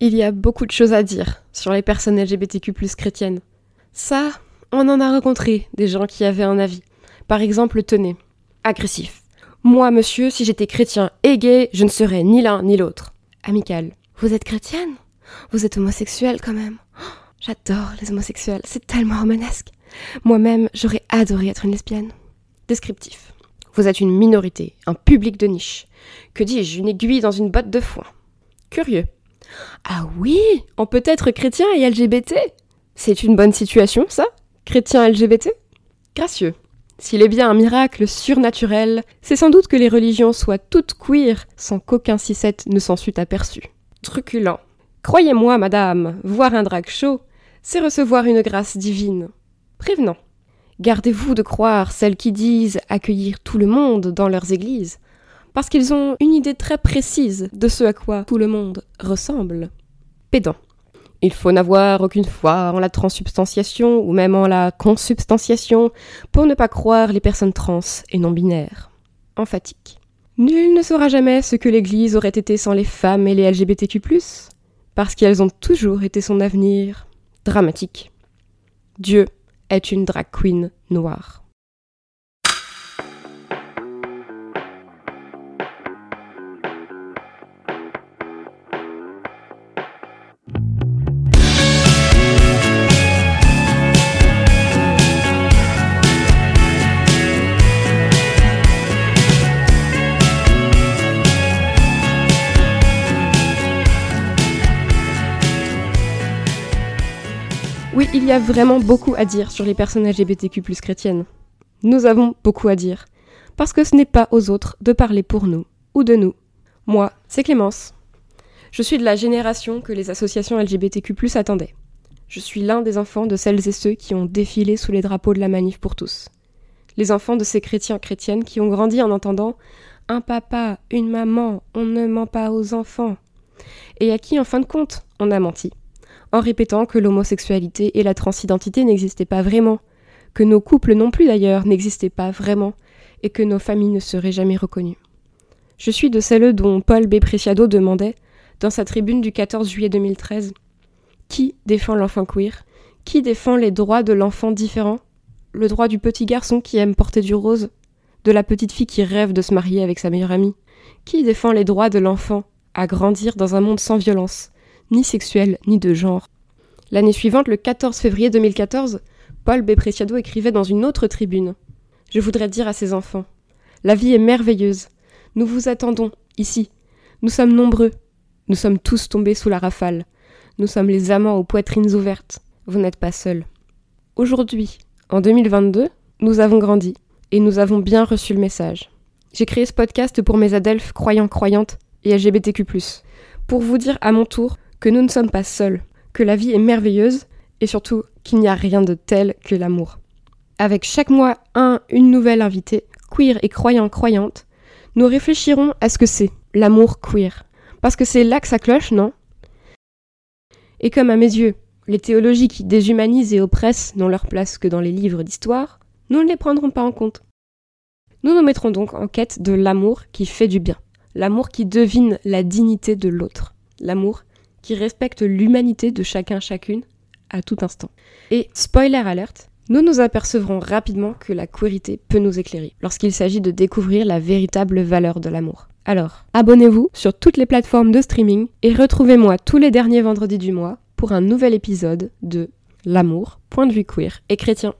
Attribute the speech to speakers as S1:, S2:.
S1: Il y a beaucoup de choses à dire sur les personnes LGBTQ chrétiennes. Ça, on en a rencontré des gens qui avaient un avis. Par exemple, tenez, agressif. Moi, monsieur, si j'étais chrétien et gay, je ne serais ni l'un ni l'autre. Amical. Vous êtes chrétienne? Vous êtes homosexuel quand même? Oh, j'adore les homosexuels, c'est tellement romanesque. Moi-même, j'aurais adoré être une lesbienne. Descriptif. Vous êtes une minorité, un public de niche. Que dis-je, une aiguille dans une botte de foin. Curieux. Ah oui, on peut être chrétien et LGBT C'est une bonne situation, ça Chrétien LGBT Gracieux. S'il est bien un miracle surnaturel, c'est sans doute que les religions soient toutes queer sans qu'aucun cicette ne s'en sût aperçu. Truculent. Croyez-moi, madame, voir un drag show, c'est recevoir une grâce divine. Prévenant. Gardez-vous de croire celles qui disent accueillir tout le monde dans leurs églises parce qu'ils ont une idée très précise de ce à quoi tout le monde ressemble. Pédant. Il faut n'avoir aucune foi en la transsubstantiation ou même en la consubstantiation pour ne pas croire les personnes trans et non binaires. Emphatique. Nul ne saura jamais ce que l'Église aurait été sans les femmes et les LGBTQ+, parce qu'elles ont toujours été son avenir. Dramatique. Dieu est une drag queen noire. Oui, il y a vraiment beaucoup à dire sur les personnes LGBTQ chrétiennes. Nous avons beaucoup à dire. Parce que ce n'est pas aux autres de parler pour nous ou de nous. Moi, c'est Clémence. Je suis de la génération que les associations LGBTQ attendaient. Je suis l'un des enfants de celles et ceux qui ont défilé sous les drapeaux de la manif pour tous. Les enfants de ces chrétiens chrétiennes qui ont grandi en entendant un papa, une maman, on ne ment pas aux enfants. Et à qui, en fin de compte, on a menti en répétant que l'homosexualité et la transidentité n'existaient pas vraiment, que nos couples non plus d'ailleurs n'existaient pas vraiment, et que nos familles ne seraient jamais reconnues. Je suis de celles dont Paul B. Preciado demandait, dans sa tribune du 14 juillet 2013, Qui défend l'enfant queer? Qui défend les droits de l'enfant différent? Le droit du petit garçon qui aime porter du rose? De la petite fille qui rêve de se marier avec sa meilleure amie? Qui défend les droits de l'enfant à grandir dans un monde sans violence? Ni sexuelle, ni de genre. L'année suivante, le 14 février 2014, Paul B. Preciado écrivait dans une autre tribune Je voudrais dire à ses enfants La vie est merveilleuse. Nous vous attendons, ici. Nous sommes nombreux. Nous sommes tous tombés sous la rafale. Nous sommes les amants aux poitrines ouvertes. Vous n'êtes pas seuls. Aujourd'hui, en 2022, nous avons grandi et nous avons bien reçu le message. J'ai créé ce podcast pour mes adelphes croyants, croyantes et LGBTQ, pour vous dire à mon tour que nous ne sommes pas seuls, que la vie est merveilleuse et surtout qu'il n'y a rien de tel que l'amour. Avec chaque mois un, une nouvelle invitée, queer et croyant croyante, nous réfléchirons à ce que c'est l'amour queer. Parce que c'est là que ça cloche, non? Et comme à mes yeux, les théologies qui déshumanisent et oppressent n'ont leur place que dans les livres d'histoire, nous ne les prendrons pas en compte. Nous nous mettrons donc en quête de l'amour qui fait du bien, l'amour qui devine la dignité de l'autre, l'amour qui respecte l'humanité de chacun chacune à tout instant. Et spoiler alerte, nous nous apercevrons rapidement que la queerité peut nous éclairer lorsqu'il s'agit de découvrir la véritable valeur de l'amour. Alors, abonnez-vous sur toutes les plateformes de streaming et retrouvez-moi tous les derniers vendredis du mois pour un nouvel épisode de L'amour, point de vue queer et chrétien.